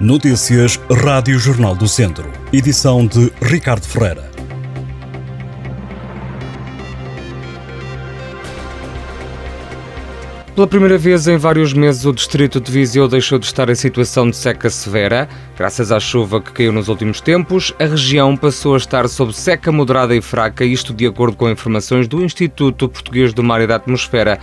Notícias Rádio Jornal do Centro. Edição de Ricardo Ferreira. Pela primeira vez em vários meses, o distrito de Viseu deixou de estar em situação de seca severa. Graças à chuva que caiu nos últimos tempos, a região passou a estar sob seca moderada e fraca, isto de acordo com informações do Instituto Português do Mar e da Atmosfera.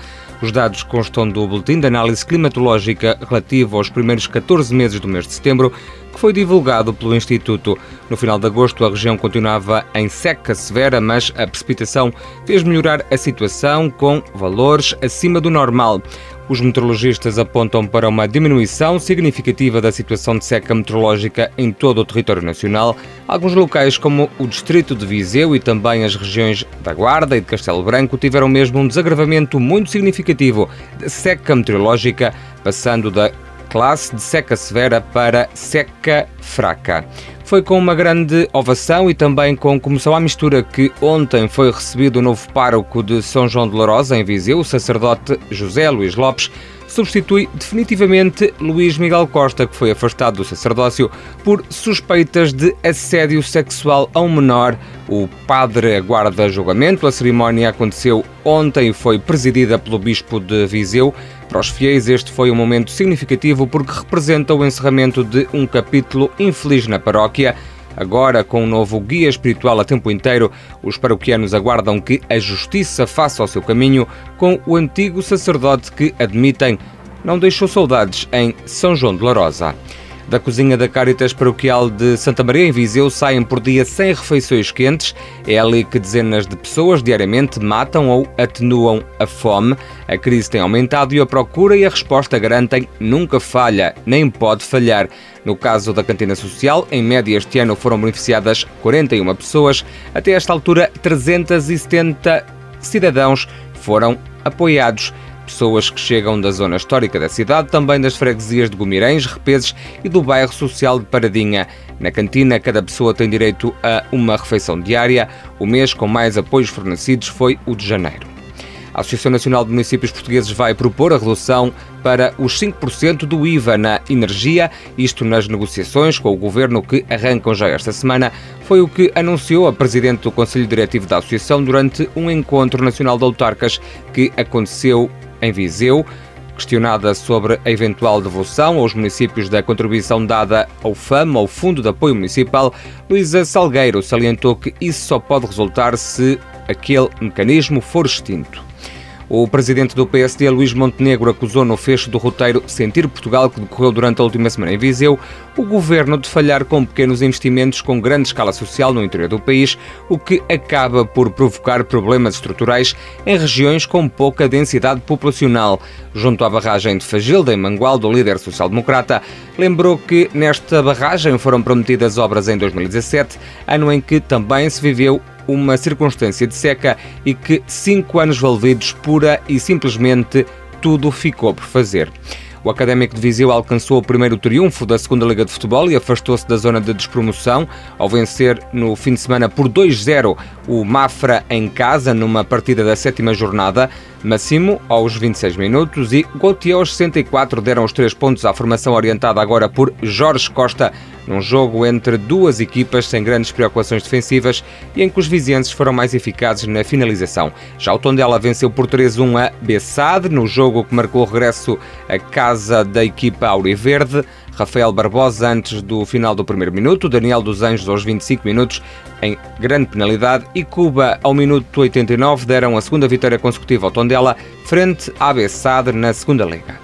Os dados constam do Boletim de Análise Climatológica relativo aos primeiros 14 meses do mês de setembro, que foi divulgado pelo Instituto. No final de agosto, a região continuava em seca severa, mas a precipitação fez melhorar a situação com valores acima do normal. Os meteorologistas apontam para uma diminuição significativa da situação de seca meteorológica em todo o território nacional. Alguns locais, como o distrito de Viseu e também as regiões da Guarda e de Castelo Branco, tiveram mesmo um desagravamento muito significativo de seca meteorológica, passando da classe de seca severa para seca fraca. Foi com uma grande ovação e também com comoção à mistura que ontem foi recebido o novo pároco de São João de Larosa, em Viseu, o sacerdote José Luís Lopes, substitui definitivamente Luís Miguel Costa, que foi afastado do sacerdócio por suspeitas de assédio sexual a um menor. O padre aguarda julgamento. A cerimónia aconteceu ontem e foi presidida pelo bispo de Viseu. Para os fiéis, este foi um momento significativo porque representa o encerramento de um capítulo infeliz na paróquia. Agora, com um novo guia espiritual a tempo inteiro, os paroquianos aguardam que a justiça faça o seu caminho com o antigo sacerdote que, admitem, não deixou saudades em São João de Larosa. Da cozinha da Caritas Paroquial de Santa Maria em Viseu saem por dia 100 refeições quentes. É ali que dezenas de pessoas diariamente matam ou atenuam a fome. A crise tem aumentado e a procura e a resposta garantem nunca falha, nem pode falhar. No caso da cantina social, em média este ano foram beneficiadas 41 pessoas. Até esta altura, 370 cidadãos foram apoiados pessoas que chegam da zona histórica da cidade, também das freguesias de Gumirães, Repeses e do bairro social de Paradinha. Na cantina, cada pessoa tem direito a uma refeição diária. O mês com mais apoios fornecidos foi o de janeiro. A Associação Nacional de Municípios Portugueses vai propor a redução para os 5% do IVA na energia, isto nas negociações com o governo que arrancam já esta semana. Foi o que anunciou a presidente do Conselho Diretivo da Associação durante um encontro nacional de autarcas que aconteceu em Viseu. Questionada sobre a eventual devolução aos municípios da contribuição dada ao FAM, ao Fundo de Apoio Municipal, Luísa Salgueiro salientou que isso só pode resultar se aquele mecanismo for extinto. O presidente do PSD, Luís Montenegro, acusou no fecho do roteiro Sentir Portugal, que decorreu durante a última semana em Viseu, o governo de falhar com pequenos investimentos com grande escala social no interior do país, o que acaba por provocar problemas estruturais em regiões com pouca densidade populacional. Junto à barragem de Fagilda, em Mangualdo, o líder social-democrata lembrou que nesta barragem foram prometidas obras em 2017, ano em que também se viveu uma circunstância de seca e que cinco anos valvidos pura e simplesmente tudo ficou por fazer. O Académico de Viseu alcançou o primeiro triunfo da segunda Liga de Futebol e afastou-se da zona de despromoção ao vencer no fim de semana por 2-0 o Mafra em casa numa partida da sétima jornada. Massimo aos 26 minutos e Gautier aos 64 deram os três pontos à formação orientada agora por Jorge Costa num jogo entre duas equipas sem grandes preocupações defensivas e em que os vizienses foram mais eficazes na finalização. Já o Tondela venceu por 3-1 a Bessade, no jogo que marcou o regresso à casa da equipa Auriverde. Rafael Barbosa antes do final do primeiro minuto, Daniel dos Anjos aos 25 minutos em grande penalidade e Cuba ao minuto 89 deram a segunda vitória consecutiva ao Tondela frente à Bessade na segunda liga.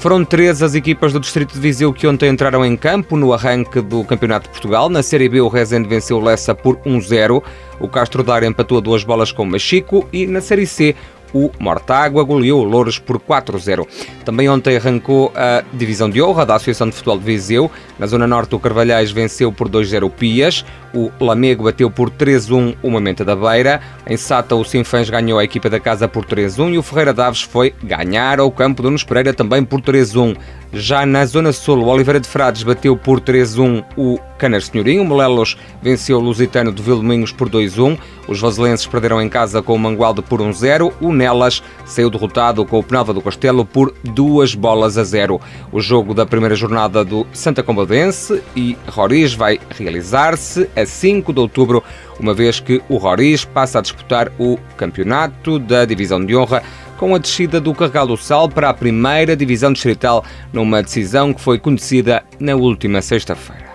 Foram três as equipas do Distrito de Viseu que ontem entraram em campo no arranque do Campeonato de Portugal. Na Série B, o Rezende venceu o Lessa por 1-0. O Castro Daire empatou duas bolas com o Machico. E na Série C, o Mortágua goleou o Louros por 4-0. Também ontem arrancou a divisão de honra da Associação de Futebol de Viseu. Na Zona Norte, o Carvalhais venceu por 2-0 o Pias. O Lamego bateu por 3-1 o Mamenta da Beira. Em Sata, o Sinfãs ganhou a equipa da casa por 3-1 e o Ferreira Daves foi ganhar ao campo do Nunes Pereira também por 3-1. Já na Zona Sul, o Oliveira de Frades bateu por 3-1 o Canas Senhorinho. O Molelos venceu o Lusitano de Vilminhos por 2-1. Os vaselenses perderam em casa com o Mangualde por 1-0. O Nelas saiu derrotado com o Penalva do Castelo por duas bolas a zero. O jogo da primeira jornada do Santa Combadense e Roriz vai realizar-se a 5 de outubro, uma vez que o Roriz passa a disputar o campeonato da Divisão de Honra com a descida do Carregal do Sal para a primeira divisão distrital, numa decisão que foi conhecida na última sexta-feira.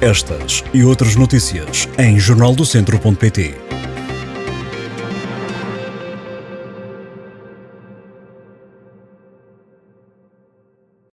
Estas e outras notícias em jornaldocentro.pt